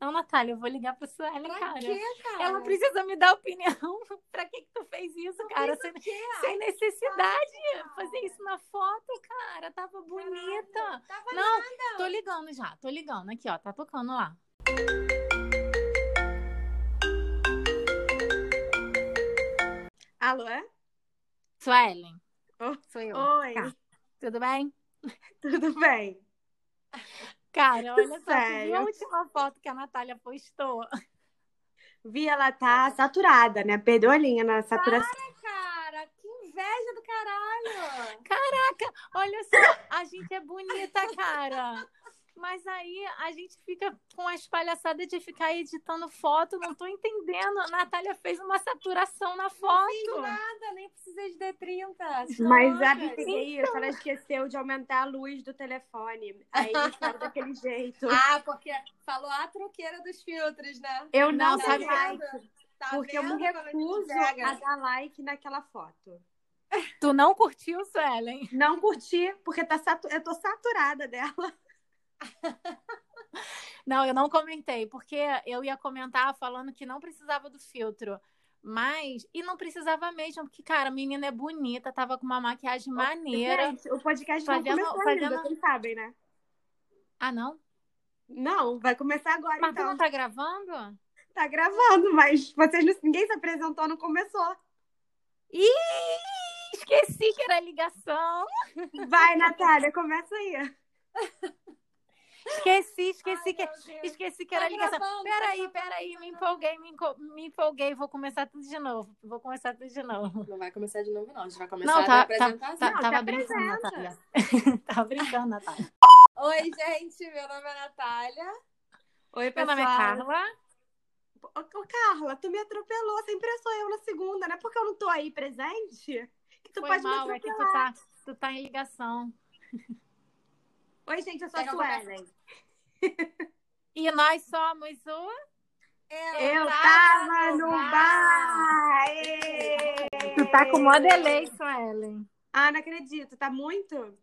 Não, Natália, eu vou ligar pra Suelen, Pra cara. quê, cara? Ela precisa me dar opinião. pra que que tu fez isso, Não cara? fez Sem, quê? sem necessidade. Fazer isso na foto, cara. Tava bonita. Tava Não, tô ligando já. Tô ligando. Aqui, ó. Tá tocando lá. Alô? é? Suelen. Oh, Sou eu. Oi, Tá. Tudo bem? tudo bem? Cara, olha só. Sério? a última foto que a Natália postou? Vi, ela tá saturada, né? Perdeu a linha na saturação. Cara, que inveja do caralho! Olha só. A gente é bonita, cara. Mas aí a gente fica com as palhaçadas de ficar editando foto. Não tô entendendo. A Natália fez uma saturação na Não fiz foto. nada, nem precisei de D30. Mas a isso? Ela esqueceu de aumentar a luz do telefone. Aí ficaram daquele jeito. Ah, porque falou a troqueira dos filtros, né? Eu não, Não, dei sabe- like, Tá porque eu me vendo a gente recuso a dar like naquela foto. Tu não curtiu, Suelen? Não curti, porque tá satu... eu tô saturada dela. Não, eu não comentei, porque eu ia comentar falando que não precisava do filtro. Mas, e não precisava mesmo, porque, cara, a menina é bonita, tava com uma maquiagem maneira. Gente, o podcast Fazendo- não começou fazendo- ainda, vocês sabem, né? Ah, não? Não, vai começar agora, Mas então. não tá gravando? Tá gravando, mas vocês não- ninguém se apresentou, não começou. Ih, esqueci que era ligação. Vai, Natália, começa aí. Esqueci, esqueci Ai, que. meu. Esqueci que Tá era ligação. gravando, tá Peraí, gravando. peraí, me empolguei, me, me empolguei. Vou começar tudo de novo. Vou começar tudo de novo. Não vai começar de novo, não. A gente vai começar Não, a tá, dar tá, apresentação. tá- Não, tava brincando. Natália. tava brincando, Natália. Oi, gente. Meu nome é Natália. Oi, Meu pessoal. nome é Carla. Ô, Carla, tu me atropelou, sempre sou eu na segunda, não é porque eu não tô aí presente que tu Foi pode mal, me é que atropelar. tu tá, tu tá em ligação. Oi, gente, eu sou a Pega a Suelen. E nós somos o. Eu tava no bar! Aê! Tu tá com mó delay, Suelen. Ah, não acredito, tá muito?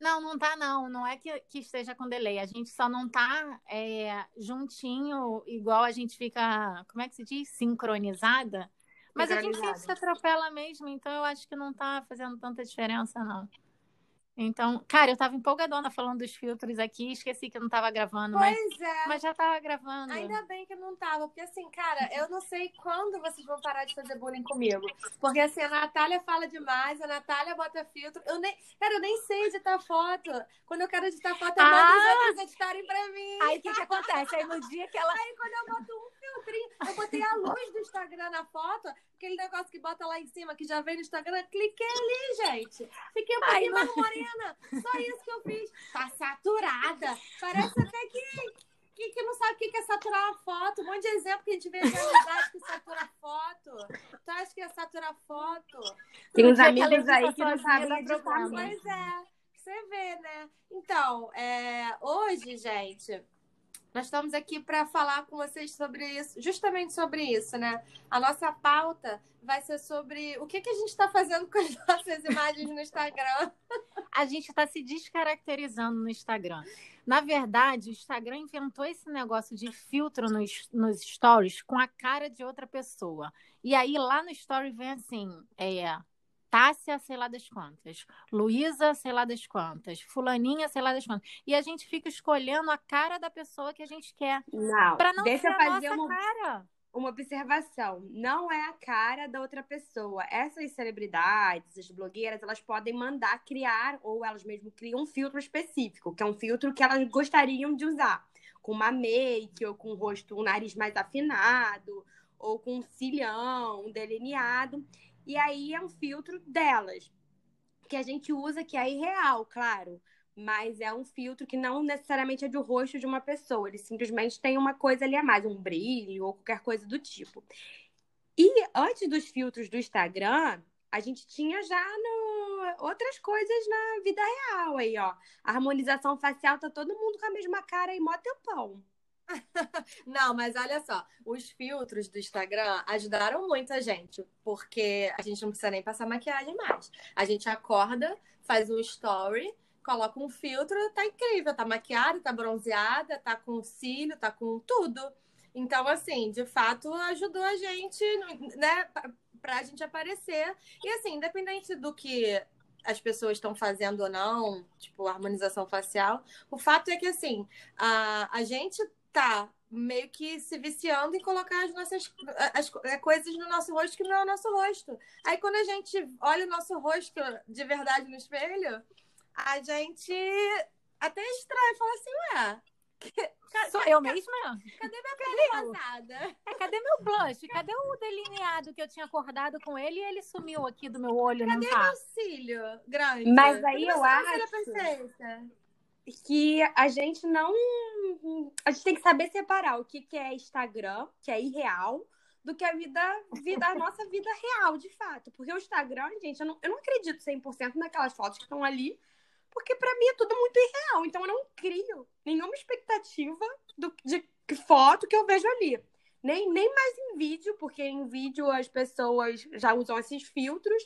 Não, não tá, não. Não é que, que esteja com delay. A gente só não tá é, juntinho, igual a gente fica. Como é que se diz? Sincronizada. Mas a gente sempre se atropela mesmo, então eu acho que não tá fazendo tanta diferença, não. Então, cara, eu tava empolgadona falando dos filtros aqui, esqueci que eu não tava gravando, mas, Pois é. mas já tava gravando. Ainda bem que não tava, porque assim, cara, eu não sei quando vocês vão parar de fazer bullying comigo. Porque assim, a Natália fala demais, a Natália bota filtro. Eu nem, cara, eu nem sei editar foto. Quando eu quero editar foto, eu mando os Ah! outros editarem pra mim. Aí o que, que acontece? Aí no dia que ela. Aí quando eu boto um filtrinho, eu botei a luz do Instagram na foto, aquele negócio que bota lá em cima, que já vem no Instagram, cliquei ali, gente. Fiquei um pouquinho mais morena. Só isso que eu fiz. Tá saturada. Parece até que, que, que não sabe o que é saturar uma foto. Um monte de exemplo que a gente vê de amizade que satura foto. Tu acha que é saturar foto? Tem uns amigos aí que não sabem editar problema. mesmo. Pois é, você vê, né? Então, é, hoje, gente, nós estamos aqui para falar com vocês sobre isso, justamente sobre isso, né? A nossa pauta vai ser sobre o que, que a gente está fazendo com as nossas imagens no Instagram. a gente está se descaracterizando no Instagram. Na verdade, o Instagram inventou esse negócio de filtro nos, nos stories com a cara de outra pessoa. E aí lá no story vem assim, é Tássia, sei lá das quantas, Luísa, sei lá das quantas, fulaninha, sei lá das quantas. E a gente fica escolhendo a cara da pessoa que a gente quer, Não, para não deixa ser eu fazer uma, cara. uma observação. Não é a cara da outra pessoa. Essas celebridades, as blogueiras, elas podem mandar criar, ou elas mesmo criam um filtro específico, que é um filtro que elas gostariam de usar. Com uma make, ou com o rosto, um nariz mais afinado, ou com um cilhão, um delineado. E aí é um filtro delas. Que a gente usa, que é irreal, claro. Mas é um filtro que não necessariamente é do rosto de uma pessoa. Ele simplesmente tem uma coisa ali a mais, um brilho ou qualquer coisa do tipo. E antes dos filtros do Instagram, a gente tinha já no... outras coisas na vida real aí, ó. A harmonização facial tá todo mundo com a mesma cara aí, mó tempão. Não, mas olha só, os filtros do Instagram ajudaram muito a gente, porque a gente não precisa nem passar maquiagem mais. A gente acorda, faz um story, coloca um filtro, tá incrível, tá maquiada, tá bronzeada, tá com cílio, tá com tudo. Então, assim, de fato, ajudou a gente, né, pra gente aparecer. E assim, independente do que as pessoas estão fazendo ou não, tipo, harmonização facial, o fato é que, assim, a, a gente tá meio que se viciando em colocar as nossas as, as, coisas no nosso rosto que não é o nosso rosto. Aí quando a gente olha o nosso rosto de verdade no espelho, a gente até estranha, fala assim, ué, Sou eu mesma? Cadê minha pele rosada? É, cadê meu blush? Cadê o delineado que eu tinha acordado com ele e ele sumiu aqui do meu olho? Cadê não tá? meu cílio grande? Mas aí eu acho que a gente não... A gente tem que saber separar o que, que é Instagram, que é irreal, do que a vida, vida, a nossa vida real, de fato. Porque o Instagram, gente, eu não, eu não acredito 100% naquelas fotos que estão ali, porque para mim é tudo muito irreal. Então eu não crio nenhuma expectativa do, de foto que eu vejo ali. Nem, nem mais em vídeo, porque em vídeo as pessoas já usam esses filtros.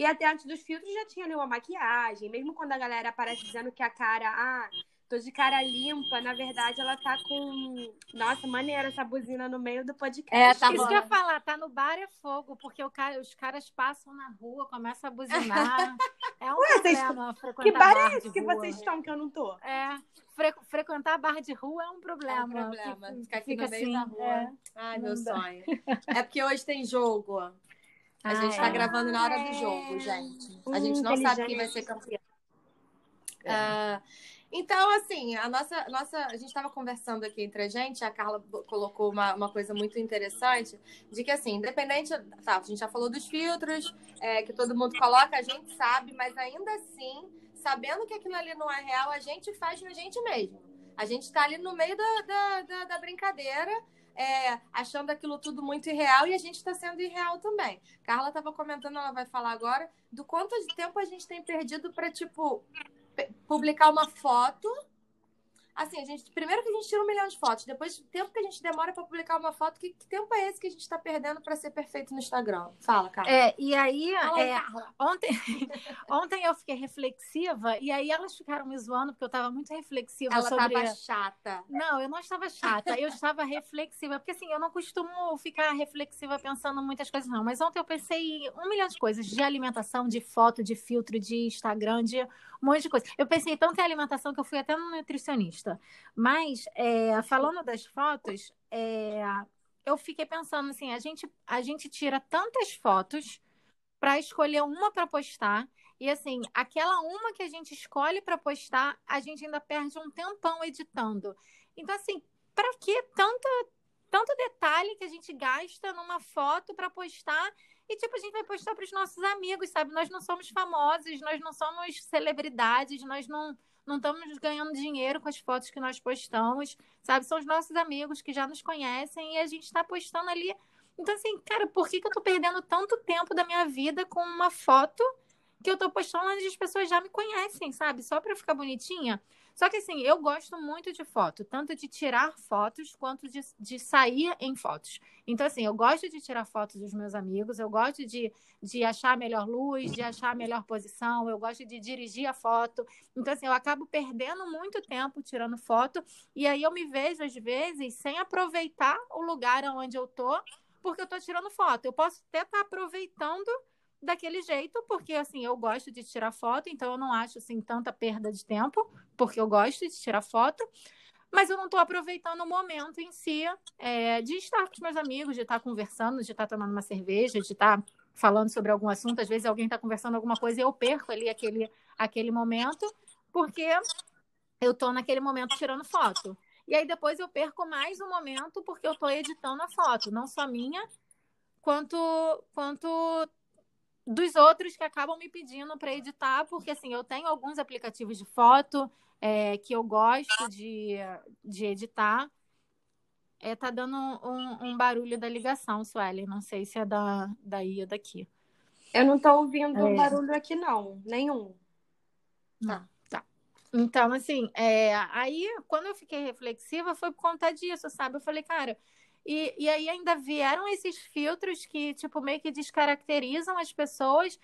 E até antes dos filtros já tinha ali uma maquiagem. Mesmo quando a galera aparece dizendo que a cara, ah, tô de cara limpa, na verdade ela tá com. Nossa, maneira essa buzina no meio do podcast. É, tá Isso que eu ia falar, tá no bar é fogo, porque o cara, os caras passam na rua, começam a buzinar. É um Ué, problema vocês... Que bar é esse que vocês estão que eu não tô? É. Fre frequentar bar de rua é um problema. É um problema. Ficar aqui Fica no meio assim, da rua. É. Ai, meu sonho. É porque hoje tem jogo. A ah, gente tá é. gravando na hora do jogo, gente. A gente não sabe quem vai ser campeão. É. Uh, então, assim, a nossa, nossa a gente estava conversando aqui entre a gente, a Carla colocou uma, uma coisa muito interessante, de que, assim, independente, tá, a gente já falou dos filtros, é, que todo mundo coloca, a gente sabe, mas ainda assim, sabendo que aquilo ali não é real, a gente faz na gente mesmo. A gente está ali no meio da, da, da, da brincadeira, é, achando aquilo tudo muito irreal e a gente está sendo irreal também. Carla estava comentando, ela vai falar agora, do quanto de tempo a gente tem perdido para, tipo, publicar uma foto Assim, a gente, primeiro que a gente tira um milhão de fotos, depois o tempo que a gente demora para publicar uma foto, que, que, tempo é esse que a gente está perdendo para ser perfeito no Instagram? Fala, Carla. É, e aí, é, ontem, ontem eu fiquei reflexiva, e aí elas ficaram me zoando, porque eu estava muito reflexiva Ela sobre... Ela estava chata. Não, eu não estava chata, eu estava reflexiva, porque assim, eu não costumo ficar reflexiva pensando muitas coisas, não, mas ontem eu pensei um milhão de coisas, de alimentação, de foto, de filtro, de Instagram, de um monte de coisa. Eu pensei tanto em alimentação que eu fui até no nutricionista. Mas, é, falando das fotos, é, eu fiquei pensando assim: a gente, a gente tira tantas fotos para escolher uma para postar. E assim, aquela uma que a gente escolhe para postar, a gente ainda perde um tempão editando. Então, assim, para que tanto, tanto detalhe que a gente gasta numa foto para postar e, tipo, a gente vai postar para os nossos amigos, sabe? Nós não somos famosos, nós não somos celebridades, nós não, não estamos ganhando dinheiro com as fotos que nós postamos, sabe? São os nossos amigos que já nos conhecem e a gente está postando ali. Então, assim, cara, por que, que eu estou perdendo tanto tempo da minha vida com uma foto que eu estou postando onde as pessoas já me conhecem, sabe? Só para ficar bonitinha? Só que assim, eu gosto muito de foto, tanto de tirar fotos quanto de, de sair em fotos. Então, assim, eu gosto de tirar fotos dos meus amigos, eu gosto de, de achar a melhor luz, de achar a melhor posição, eu gosto de dirigir a foto. Então, assim, eu acabo perdendo muito tempo tirando foto, e aí eu me vejo, às vezes, sem aproveitar o lugar onde eu tô, porque eu tô tirando foto. Eu posso até estar tá aproveitando daquele jeito, porque assim, eu gosto de tirar foto, então eu não acho assim tanta perda de tempo, porque eu gosto de tirar foto, mas eu não estou aproveitando o momento em si é, de estar com os meus amigos, de estar conversando, de estar tomando uma cerveja, de estar falando sobre algum assunto. Às vezes alguém está conversando alguma coisa e eu perco ali aquele, aquele momento, porque eu estou naquele momento tirando foto. E aí depois eu perco mais um momento porque eu estou editando a foto, não só minha, quanto, quanto dos outros que acabam me pedindo para editar, porque assim, eu tenho alguns aplicativos de foto é, que eu gosto de, de editar. É, tá dando um, um barulho da ligação, Sueli. Não sei se é da, daí ou daqui. Eu não tô ouvindo é... barulho aqui, não. Nenhum. Não, tá. Então, assim, é, aí quando eu fiquei reflexiva foi por conta disso, sabe? Eu falei, cara, e, e aí ainda vieram esses filtros que, tipo, meio que descaracterizam as pessoas.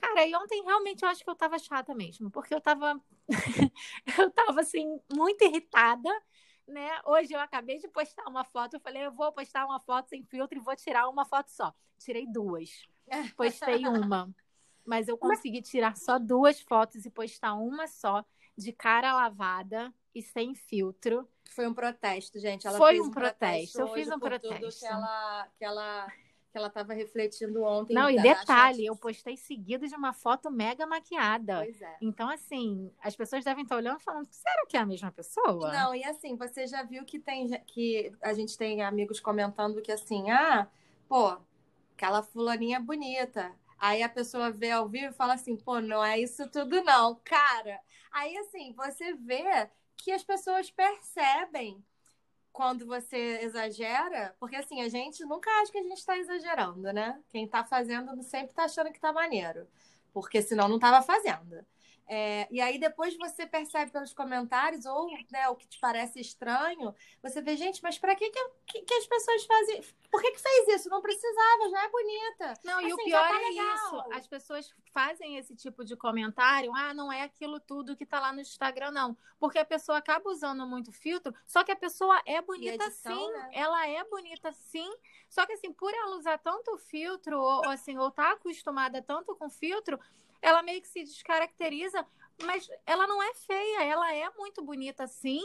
Cara, e ontem realmente eu acho que eu tava chata mesmo, porque eu tava. eu tava, assim, muito irritada, né? Hoje eu acabei de postar uma foto, eu falei, eu vou postar uma foto sem filtro e vou tirar uma foto só. Tirei duas. Postei uma. Mas eu consegui tirar só duas fotos e postar uma só, de cara lavada e sem filtro. Foi um protesto, gente. Ela Foi fez um protesto. Eu fiz um por tudo protesto. que ela, que ela que ela estava refletindo ontem. Não, e detalhe, eu postei seguido de uma foto mega maquiada. Pois é. Então, assim, as pessoas devem estar olhando e falando, será que é a mesma pessoa? Não, e assim, você já viu que tem que a gente tem amigos comentando que assim, ah, pô, aquela fulaninha é bonita. Aí a pessoa vê ao vivo e fala assim, pô, não é isso tudo não, cara. Aí assim, você vê que as pessoas percebem quando você exagera, porque assim, a gente nunca acha que a gente está exagerando, né? Quem tá fazendo sempre tá achando que tá maneiro, porque senão não tava fazendo. É, e aí depois você percebe pelos comentários, ou né, o que te parece estranho, você vê, gente, mas para que, que, que- que as pessoas fazem? Por que, que fez isso? Não precisava, já é bonita. Não, e o Assim, pior tá é isso. As pessoas fazem esse tipo de comentário, ah, não é aquilo tudo que tá lá no Instagram, não. Porque a pessoa acaba usando muito filtro, só que a pessoa é bonita edição, sim. né? Ela é bonita sim. Só que assim, por ela usar tanto filtro, ou assim, ou tá acostumada tanto com filtro, ela meio que se descaracteriza, mas ela não é feia, ela é muito bonita sim.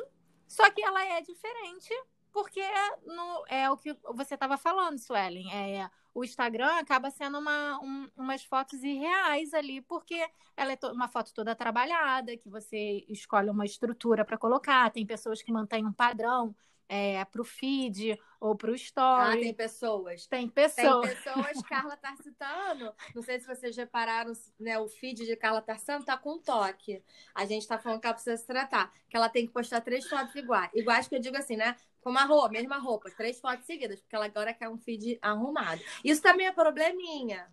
Só que ela é diferente, porque no, é o que você estava falando, Suelen. É, o Instagram acaba sendo uma, um- umas fotos irreais ali, porque ela é uma foto toda trabalhada, que você escolhe uma estrutura para colocar. Tem pessoas que mantêm um padrão é, para o feed ou para o Ah, story. tem pessoas. tem Tem pessoas. pessoas, Carla Tarsitano. Não sei se vocês repararam, né? O feed de Carla Tarsitano tá com toque. A gente tá falando que ela precisa se tratar. Que ela tem que postar três fotos iguais. Iguais que eu digo assim, né? Com uma roupa, mesma roupa, três fotos seguidas, porque ela agora quer um feed arrumado. Isso também é probleminha.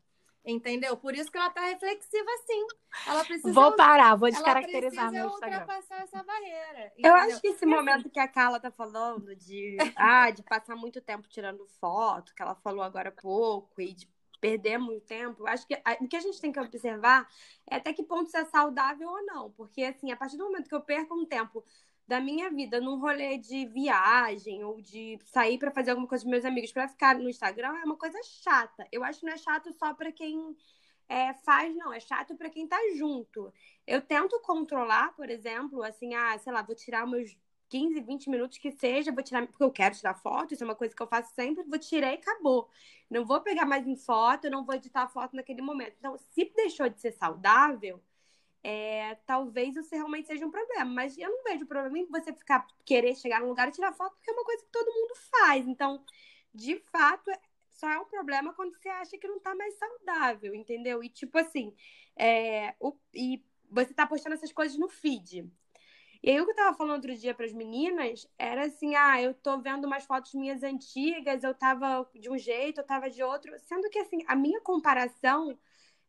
Entendeu? Por isso que ela tá reflexiva assim. Ela precisa. Vou parar, vou ela descaracterizar precisa meu Instagram. ultrapassar essa barreira. Eu entendeu? acho que esse momento que a Carla tá falando de, ah, de passar muito tempo tirando foto, que ela falou agora há pouco, e de perder muito tempo, eu acho que a- o que a gente tem que observar é até que ponto isso é saudável ou não. Porque, assim, a partir do momento que eu perco um tempo da minha vida num rolê de viagem ou de sair pra fazer alguma coisa com meus amigos pra ficar no Instagram, é uma coisa chata. Eu acho que não é chato só pra quem é, faz, não. É chato pra quem tá junto. Eu tento controlar, por exemplo, assim, ah, sei lá, vou tirar meus 15, 20 minutos que seja, vou tirar, porque eu quero tirar foto, isso é uma coisa que eu faço sempre, vou tirar e acabou. Não vou pegar mais em foto, não vou editar foto naquele momento. Então, se deixou de ser saudável, é, talvez isso realmente seja um problema. Mas eu não vejo problema em você ficar, querer chegar num lugar e tirar foto, porque é uma coisa que todo mundo faz. Então, de fato, é- só é um problema quando você acha que não tá mais saudável, entendeu? E tipo assim, é, o- e você tá postando essas coisas no feed. E aí o que eu tava falando outro dia pras meninas era assim, ah, eu tô vendo umas fotos minhas antigas, eu tava de um jeito, eu tava de outro, sendo que assim, a minha comparação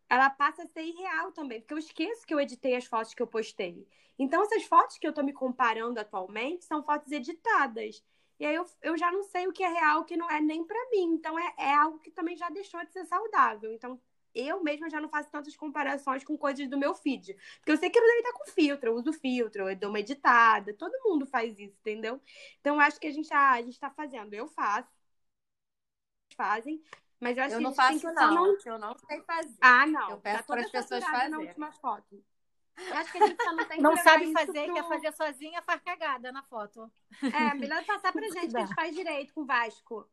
ela passa a ser irreal também, porque eu esqueço que eu editei as fotos que eu postei. Então, essas fotos que eu tô me comparando atualmente são fotos editadas. E aí eu, eu já não sei o que é real, o que não é nem pra mim. Então, é, é algo que também já deixou de ser saudável. Então, eu mesma já não faço tantas comparações com coisas do meu feed. Porque eu sei que ele deve estar com filtro, eu uso filtro, eu dou uma editada, todo mundo faz isso, entendeu? Então, acho que a gente, ah, a gente tá fazendo. Eu faço. Fazem. Mas eu acho Eu que a não faço, que não. porque Eu não sei fazer. ah, não. Eu peço tá toda pras pessoas saturada na fazerem. última foto. Eu acho que a gente só não tem que Não sabe fazer, pro- quer fazer sozinha, faz cagada na foto. É, melhor passar pra gente que a gente faz direito com o Vasco.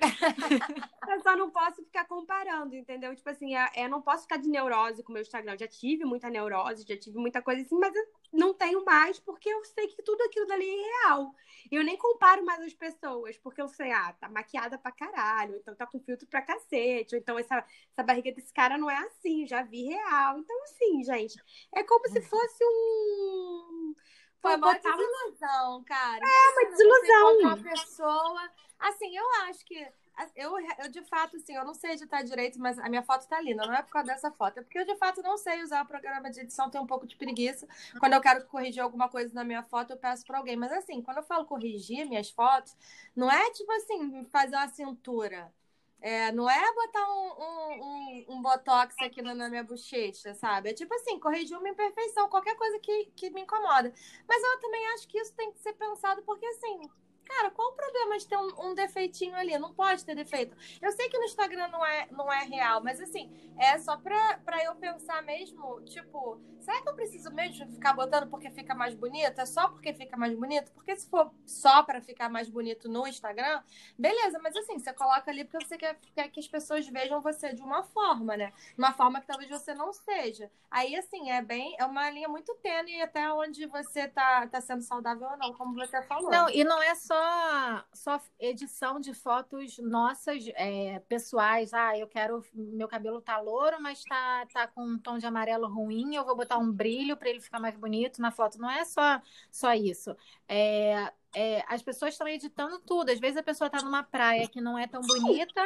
eu só não posso ficar comparando, entendeu? Tipo assim, é- eu não posso ficar de neurose com o meu Instagram. Eu já tive muita neurose, já tive muita coisa assim, mas eu não tenho mais porque eu sei que tudo aquilo dali é real. Eu nem comparo mais as pessoas, porque eu sei, ah, tá maquiada pra caralho, então tá com filtro pra cacete, ou então essa, essa barriga desse cara não é assim, já vi real. Então, assim, gente, é como se fosse um. Foi uma botar desilusão, cara. É uma desilusão. Uma pessoa. Assim, eu acho que. Eu, eu, de fato, assim, eu não sei editar direito, mas a minha foto tá linda. Não é por causa dessa foto, é porque eu, de fato, não sei usar o programa de edição, tenho um pouco de preguiça. Quando eu quero corrigir alguma coisa na minha foto, eu peço pra alguém. Mas, assim, quando eu falo corrigir minhas fotos, não é tipo assim, fazer uma cintura. É, não é botar um, um, um, um botox aqui na, na, minha bochecha, sabe? É tipo assim, corrigir uma imperfeição, qualquer coisa que, que me incomoda. Mas eu também acho que isso tem que ser pensado, porque assim, Cara, qual o problema de ter um, um, defeitinho ali? Não pode ter defeito. Eu sei que no Instagram não é, não é real, mas assim, é só pra, pra eu pensar mesmo, tipo, será que eu preciso mesmo ficar botando porque fica mais bonito? É só porque fica mais bonito? Porque se for só pra ficar mais bonito no Instagram, beleza, mas assim, você coloca ali porque você quer, quer que as pessoas vejam você de uma forma, né? Uma forma que talvez você não seja. Aí, assim, é bem, é uma linha muito tênue até onde você tá, tá sendo saudável ou não, como você falou. Não, e não é só só, só edição de fotos nossas, é, pessoais. Ah, eu quero. Meu cabelo tá louro, mas tá, tá com um tom de amarelo ruim. Eu vou botar um brilho para ele ficar mais bonito na foto. Não é só, só isso. É, é, as pessoas estão editando tudo. Às vezes a pessoa está numa praia que não é tão bonita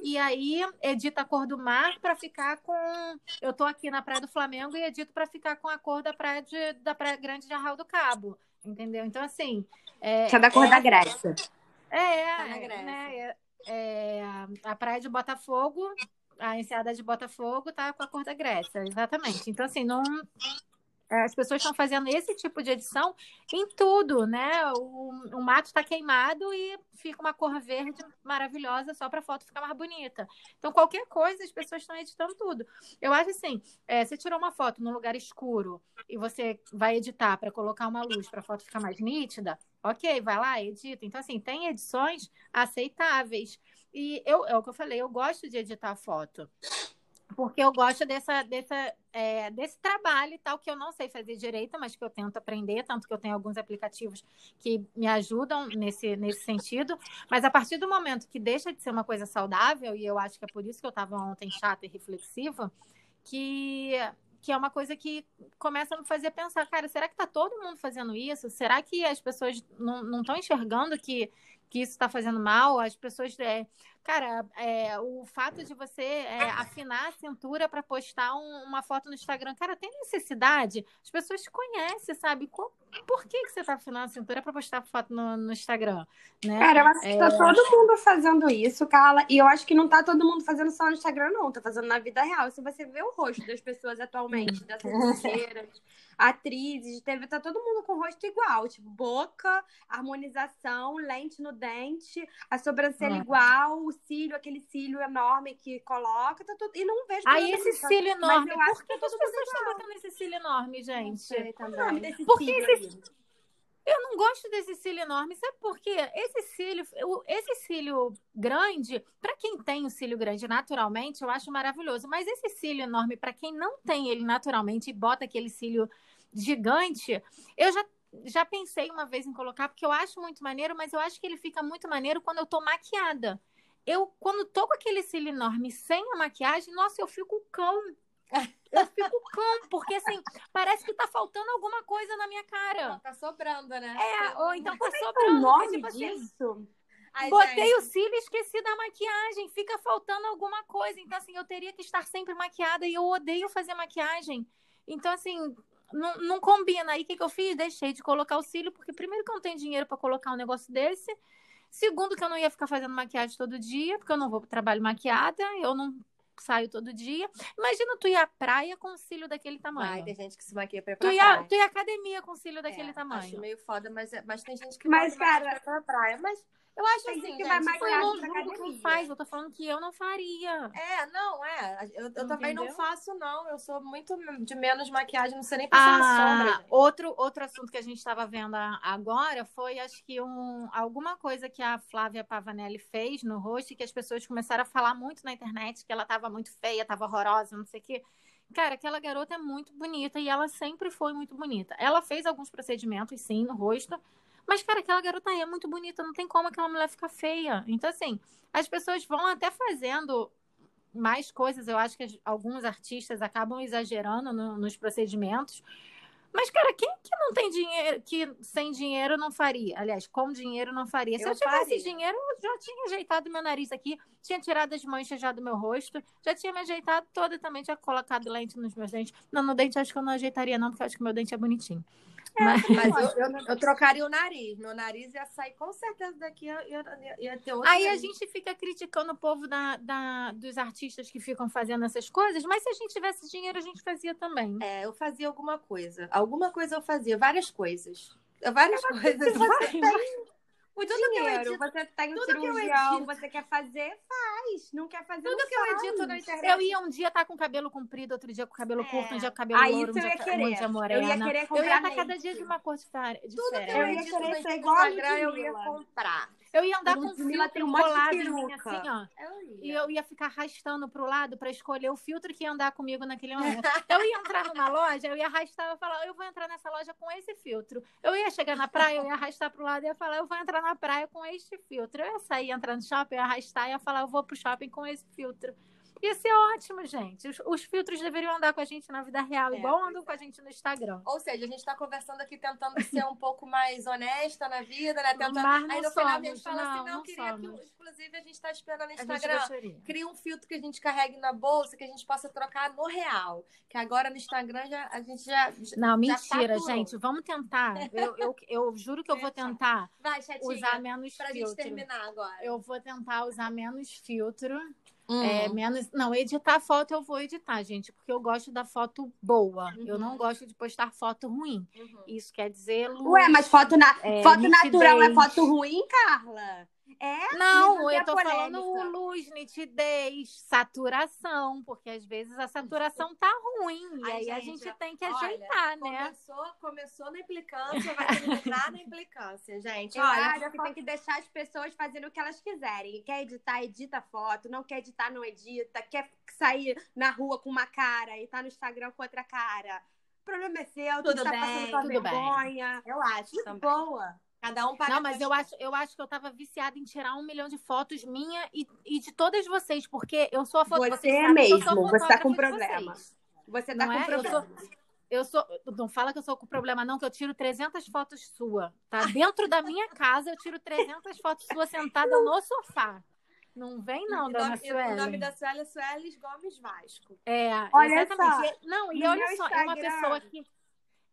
e aí edita a cor do mar para ficar com. Eu estou aqui na praia do Flamengo e edito para ficar com a cor da praia de, da praia grande de Arral do Cabo, entendeu? Então assim. É, que é da cor é... da Grécia. É, tá né? É, é, a praia de Botafogo, a enseada de Botafogo tá com a cor da Grécia, exatamente. Então assim não é, as pessoas estão fazendo esse tipo de edição em tudo, né? O, o mato está queimado e fica uma cor verde maravilhosa só para a foto ficar mais bonita. Então, qualquer coisa, as pessoas estão editando tudo. Eu acho assim: é, você tirou uma foto num lugar escuro e você vai editar para colocar uma luz para a foto ficar mais nítida, ok, vai lá, edita. Então, assim, tem edições aceitáveis. E eu, é o que eu falei, eu gosto de editar foto porque eu gosto dessa, dessa, é, desse trabalho e tal, que eu não sei fazer direito, mas que eu tento aprender, tanto que eu tenho alguns aplicativos que me ajudam nesse, nesse sentido. Mas a partir do momento que deixa de ser uma coisa saudável, e eu acho que é por isso que eu estava ontem chata e reflexiva, que, que é uma coisa que começa a me fazer pensar, cara, será que está todo mundo fazendo isso? Será que as pessoas não estão enxergando que, que isso está fazendo mal? As pessoas. É, Cara, é, o fato de você é, afinar a cintura para postar um, uma foto no Instagram, cara, tem necessidade? As pessoas te conhecem, sabe? Por que, que você tá afinando a cintura para postar foto no, no, Instagram? Né? Cara, eu acho que tá é... todo mundo fazendo isso, Carla. E eu acho que não tá todo mundo fazendo só no Instagram, não. Tá fazendo na vida real. Se você vê o rosto das pessoas atualmente, das blogueiras, atrizes, teve, tá todo mundo com o rosto igual. Tipo, boca, harmonização, lente no dente, a sobrancelha é. igual, o cílio, aquele cílio enorme que coloca, tá tudo. E não vejo. Aí esse cílio enorme. Por que, que as pessoas estão botando esse cílio enorme, gente? Não sei também. Porque esse... Eu não gosto desse cílio enorme, sabe por quê? Esse cílio, esse cílio grande, para quem tem o cílio grande naturalmente, eu acho maravilhoso. Mas esse cílio enorme, para quem não tem ele naturalmente e bota aquele cílio gigante, eu já já pensei uma vez em colocar, porque eu acho muito maneiro, mas eu acho que ele fica muito maneiro quando eu tô maquiada eu, quando tô com aquele cílio enorme sem a maquiagem, nossa, eu fico cão. Eu fico cão, porque assim, parece que tá faltando alguma coisa na minha cara. Não, tá sobrando, né? É, ou então tá sobrando. O nome tipo, assim, disso? Ai, botei gente. o cílio e esqueci da maquiagem. Fica faltando alguma coisa. Então, assim, eu teria que estar sempre maquiada e eu odeio fazer maquiagem. Então, assim, não, não combina. Aí o que, que eu fiz? Deixei de colocar o cílio, porque primeiro que eu não tenho dinheiro para colocar um negócio desse. Segundo, que eu não ia ficar fazendo maquiagem todo dia, porque eu não vou para o trabalho maquiada, eu não saio todo dia. Imagina tu ir à praia com cílio daquele tamanho. Ai, tem gente que se maquia pra ir pra tu praia. Ia, tu ia à academia com cílio daquele é, tamanho. Acho meio foda, mas, é, mas tem gente que mas, cara, pra praia. Mas eu acho Tem assim, que gente, vai maquiagem pra academia. faz, eu tô falando que eu não faria. É, não, é. Eu, eu também não faço, não. Eu sou muito de menos maquiagem, não sei nem passar ah, sombra. Gente. Outro, outro assunto que a gente estava vendo agora foi, acho que, um, alguma coisa que a Flávia Pavanelli fez no rosto e que as pessoas começaram a falar muito na internet, que ela tava muito feia, tava horrorosa, não sei o quê. Cara, aquela garota é muito bonita e ela sempre foi muito bonita. Ela fez alguns procedimentos, sim, no rosto, mas, cara, aquela garota aí é muito bonita, não tem como aquela mulher ficar feia. Então, assim, as pessoas vão até fazendo mais coisas. Eu acho que alguns artistas acabam exagerando no, nos procedimentos. Mas, cara, quem que não tem dinheiro, que sem dinheiro não faria? Aliás, com dinheiro não faria. Se eu, eu tivesse faria. dinheiro, eu já tinha ajeitado meu nariz aqui, tinha tirado as manchas já do meu rosto, já tinha me ajeitado toda também, tinha colocado lente nos meus dentes. Não, no dente acho que eu não ajeitaria, não, porque eu acho que meu dente é bonitinho. Mas, Mas eu, eu, eu trocaria o nariz. Meu nariz ia sair com certeza daqui, ia, ia, ia ter outro. Aí a nariz. gente fica criticando o povo da, da- dos artistas que ficam fazendo essas coisas, mas se a gente tivesse dinheiro, a gente fazia também. É, eu fazia alguma coisa. Alguma coisa eu fazia, várias coisas. Várias coisas. Você tem o Tudo que eu dinheiro, edito- você que eu cirurgião, edito- você quer fazer, faz. Não quer fazer, Tudo não que eu faz. edito na internet. Eu ia um dia estar com o cabelo comprido, outro dia com o cabelo É. curto, um dia com o cabelo Ah, louro, um eu dia ia com querer. um dia Eu morena. ia querer Eu ia comprar estar cada mente. dia de uma cor diferente. Tudo que eu Eu ia edito no Instagram, eu ia comprar. Eu ia andar com um Ludmilla filtro um colado em mim, assim, ó. Eu E eu ia ficar arrastando pro lado para escolher o filtro que ia andar comigo naquele momento. Eu ia entrar numa loja, eu ia arrastar, eu ia falar, eu vou entrar nessa loja com esse filtro. Eu ia chegar na praia, eu ia arrastar pro lado e ia falar, eu vou entrar na praia com este filtro. Eu ia sair, entrar no shopping, eu ia arrastar e ia falar, eu vou pro shopping com esse filtro. Ia ser ótimo, gente. Os, os filtros deveriam andar com a gente na vida real, É, igual andam com a gente no Instagram. Ou seja, a gente tá conversando aqui tentando ser um pouco mais honesta na vida, né? Tentando... Mas não Aí no final a gente fala assim, não, não, não queria que, somos. inclusive, a gente tá esperando no Instagram. Cria um filtro que a gente carregue na bolsa, que a gente possa trocar no real. Que agora no Instagram já, a gente já. já- Não, já mentira, gente. Vamos tentar. Eu, eu, eu juro que eu vou tentar Vai, chatinha. usar menos pra filtro. gente terminar agora. Eu vou tentar usar menos filtro. Hum. É, menos. Não, editar foto eu vou editar, gente, porque eu gosto da foto boa. Eu não Uhum. gosto de postar foto ruim. Uhum. Isso quer dizer. luz. Ué, mas foto, na... É, foto natural é foto ruim, Carla? É? Não, eu tô polêmica. falando luz, nitidez, saturação, porque às vezes a saturação tá ruim. E Ai, aí a gente, gente tem que olha, ajeitar, né? Começou, começou na implicância, vai terminar na implicância, gente. Eu Olha, acho que tem que deixar as pessoas fazendo o que elas quiserem. Quer editar, edita foto. Não quer editar, não edita. Quer sair na rua com uma cara e tá no Instagram com outra cara. O problema é seu, Tudo tu tá bem, passando tua tudo bem. vergonha. eu acho também. boa. Cada um paga Não, mas eu acho, eu acho que eu tava viciada em tirar um milhão de fotos minha e, e de todas vocês, porque eu sou a foto Você vocês é sabem que eu mesmo, sou você tá com problema. vocês. Você tá Não com é? Eu problema. Eu sou. Não fala que eu sou com problema, não, que eu tiro 300 fotos sua. Tá? Dentro da minha casa, eu tiro 300 fotos sua sentada no sofá. Não vem, não, o dona nome, Suelen. o nome da Sueli é Sueli Gomes Vasco. É, Olha exatamente. E- Não, e olha só, é uma Instagram- pessoa que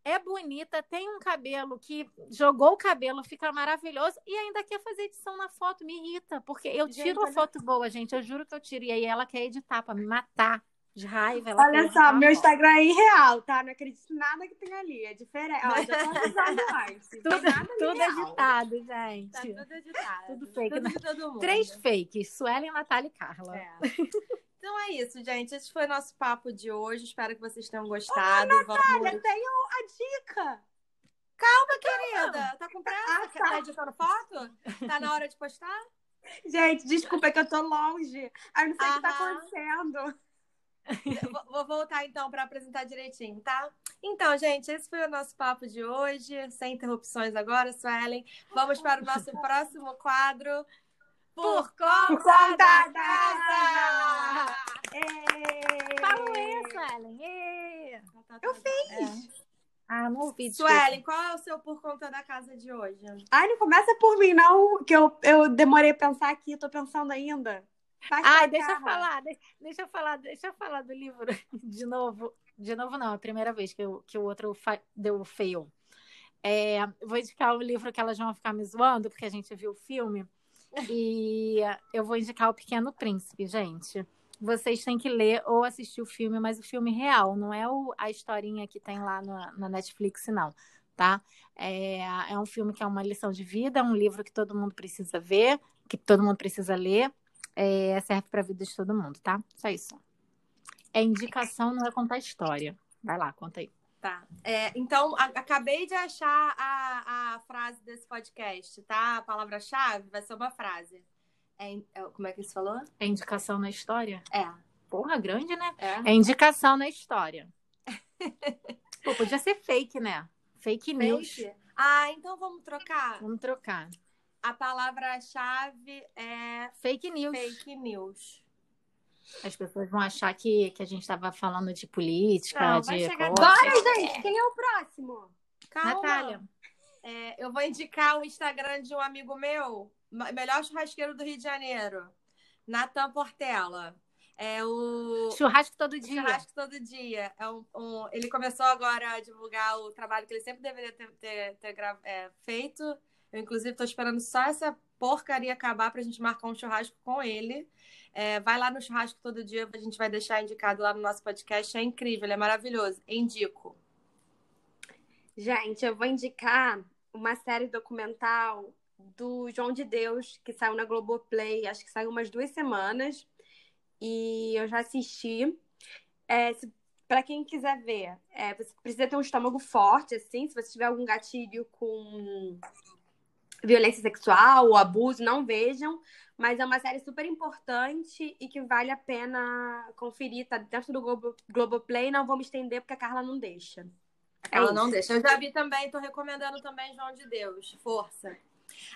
é bonita, tem um cabelo que jogou o cabelo, fica maravilhoso e ainda quer fazer edição na foto. Me irrita, porque eu Gente, tiro a olha- foto boa, gente. Eu juro que eu tiro. E aí ela quer editar pra me matar de raiva. Olha só, meu. Instagram é irreal, tá? Não acredito em nada que tem ali. É diferente. Ó, já tô avisando antes. Tudo, tudo editado, gente. Tá tudo editado. Tudo fake, Tudo né? Três fakes, Suelen, Natália e Carla. É. Então é isso, gente. Esse foi nosso papo de hoje. Espero que vocês tenham gostado. Olha, Vamos... tem a dica. Querida, tá com pressa? Ah, Tá editando foto? Tá na hora de postar? Gente, desculpa, é que eu tô longe. Aí eu não sei o que tá Aham. acontecendo. Vou voltar então para apresentar direitinho, tá? Então, gente, esse foi o nosso papo de hoje. Sem interrupções agora, Suelen. Vamos para o nosso próximo quadro. Por conta, Por conta da da casa! Ê! Fala aí, Suelen. Eu É. Ah, não ouvi. Suelen, qual é o seu por conta da casa de hoje? Ai, não começa por mim, não, que eu, eu demorei a pensar aqui, tô pensando ainda. Faz Ai, deixa eu falar, de- deixa eu falar, deixa eu falar do livro de novo. De novo, não, é a primeira vez que, eu, que o outro fa- deu fail. É, vou indicar o livro que elas vão ficar me zoando, porque a gente viu o filme. E eu vou indicar O Pequeno Príncipe, gente. Vocês têm que ler ou assistir o filme, mas o filme real, não é o, a historinha que tem lá no- na Netflix, não, tá? É, é um filme que é uma lição de vida, é um livro que todo mundo precisa ver, que todo mundo precisa ler. É, serve para a vida de todo mundo, tá? Só isso. É indicação, não é contar história. Vai lá, conta aí. Tá. É, então, a- acabei de achar a, a frase desse podcast, tá? A palavra-chave vai ser uma frase. É, é, como é que você falou? É indicação na história? É. Porra, grande, né? É. É indicação na história. Pô, podia ser fake, né? Fake news. Fake? Ah, então vamos trocar. Vamos trocar. A palavra-chave é Fake news. fake news. As pessoas vão achar que, que a gente estava falando de política, Não, de. vai chegar-. Bora, gente, quem é o próximo? Calma. Natália. É, eu vou indicar o Instagram de um amigo meu, melhor churrasqueiro do Rio de Janeiro, Natan Portela. É o Churrasco todo dia. Churrasco todo dia. É um, um- ele começou agora a divulgar o trabalho que ele sempre deveria ter, ter- ter gra- é, feito. Eu, inclusive, estou esperando só essa porcaria acabar para a gente marcar um churrasco com ele. É, vai lá no churrasco todo dia, a gente vai deixar indicado lá no nosso podcast. É incrível, é maravilhoso. Indico. Gente, eu vou indicar uma série documental do João de Deus, que saiu na Globoplay, acho que saiu umas duas semanas. E eu já assisti. É, pra quem quiser ver, é, você precisa ter um estômago forte, assim, se você tiver algum gatilho com violência sexual abuso, não vejam. Mas é uma série super importante e que vale a pena conferir. Tá dentro do Globo, Globoplay. Não vou me estender porque a Carla não deixa. É Ela isso. não deixa. Eu já vi também, tô recomendando também João de Deus. Força.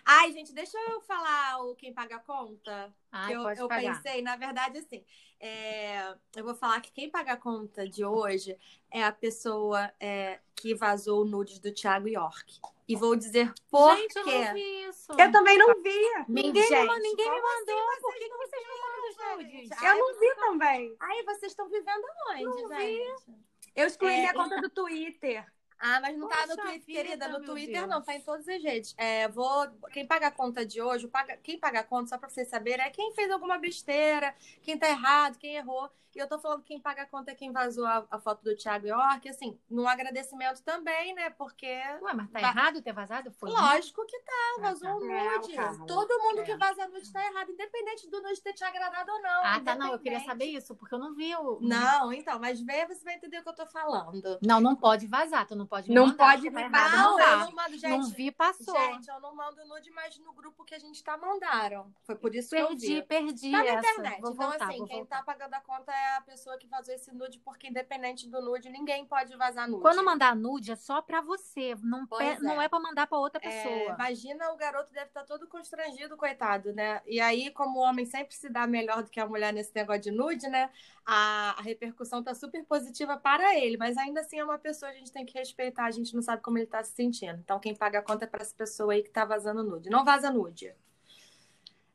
Ai, gente, deixa eu falar o Quem Paga a Conta. Ai, eu, eu pensei, na verdade, assim, é, eu vou falar que quem paga a conta de hoje é a pessoa é, que vazou o nudes do Thiago York. E vou dizer por Gente, eu quê. não vi isso. Eu também não vi. Ninguém, me, Gente, ma- ninguém me mandou. assim Por que, que vocês me mandam os nudes? Ai, Eu não vi também. Aí vocês estão vivendo onde, Não vi. gente? Eu excluí É, minha conta do Twitter. Ah, mas não tá no Poxa Twitter, querida. No Twitter Deus. não, tá em todos os jeitos. É, vou, quem paga a conta de hoje, paga, quem paga a conta, só pra vocês saberem, é quem fez alguma besteira, quem tá errado, quem errou. E eu tô falando que quem paga a conta é quem vazou a, a foto do Thiago York, assim, num agradecimento também, né? Porque. Ué, mas tá Va- errado ter vazado? Foi Lógico que tá, Ah, vazou tá. um É, nude. Carla. Todo mundo É. que vaza nude tá errado, independente do nude ter te agradado ou não. Ah, tá, não. Eu queria saber isso, porque eu não vi o. Não, então, mas veja, você vai entender o que eu tô falando. Não, não pode vazar. Tu não pode me Não mandar, pode tá me mandar. Não, eu não mando, gente. Não vi, passou. Gente, eu não mando nude, mas no grupo que a gente tá mandaram. Foi por isso que eu perdi, vi. perdi Tá na essa. internet. Vou então, voltar, assim, quem voltar. tá pagando a conta é a pessoa que vazou esse nude, porque independente do nude, ninguém pode vazar nude. Quando mandar nude é só pra você, não, pe- não é. é pra mandar pra outra É, pessoa. imagina o garoto deve estar todo constrangido, coitado, né? E aí, como o homem sempre se dá melhor do que a mulher nesse negócio de nude, né? A, a repercussão tá super positiva para ele, mas ainda assim é uma pessoa, a gente tem que respeitar, a gente não sabe como ele tá se sentindo. Então, quem paga a conta é para essa pessoa aí que tá vazando nude. Não vaza nude.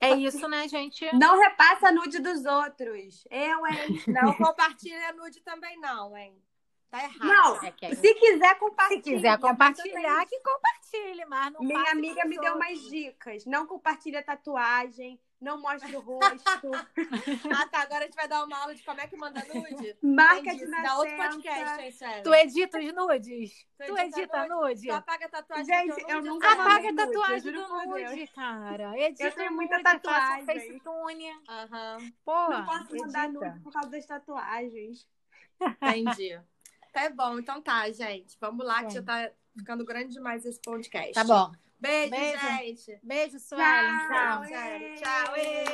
É isso, né, gente? Não repassa nude dos outros. Eu, hein? Não compartilha nude também, não, hein? Tá errado. Não, É aí- Se quiser se compartilhar. quiser compartilhar, que compartilhe, mas não Minha amiga me deu outros. umas dicas. Não compartilha tatuagem, não mostre o rosto, Ah, tá. Agora a gente vai dar uma aula de como é que manda nude. marca Entendi. de Isso Dá outro nascença. podcast, hein, Sueli? Tu edita os nudes? Tu Tu edita edita nude? Tu apaga a tatuagem Gente, do teu eu nude, nunca? Apaga a nude, tatuagem juro do nude, cara. Edita Eu tenho muita nude, tatuagem. Facetune. Aham, Pô, Não posso mandar edita. nude por causa das tatuagens. entendi. Tá bom, então tá, gente. Vamos lá, que Bom. já tá ficando grande demais esse podcast. Tá bom. Beijo, Beijo. gente. Beijo, Suelen. Tchau. Tchau. Tchau. Ê!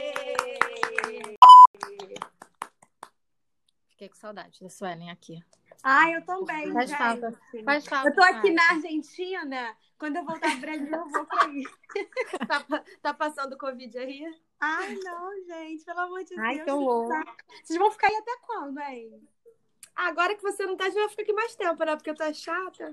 Fiquei com saudade da Suelen aqui. Ai, eu também. Faz gente. falta. Faz falta. Eu tô aqui na Argentina. Quando eu voltar pro Brasil, eu vou pra aí. Tá, tá passando Covid aí? Ai, não, gente. Pelo amor de Ai, Deus. que horror. Vocês vão ficar aí até quando, hein? Agora que você não tá, a gente vai ficar aqui mais tempo, né? Porque tá chata.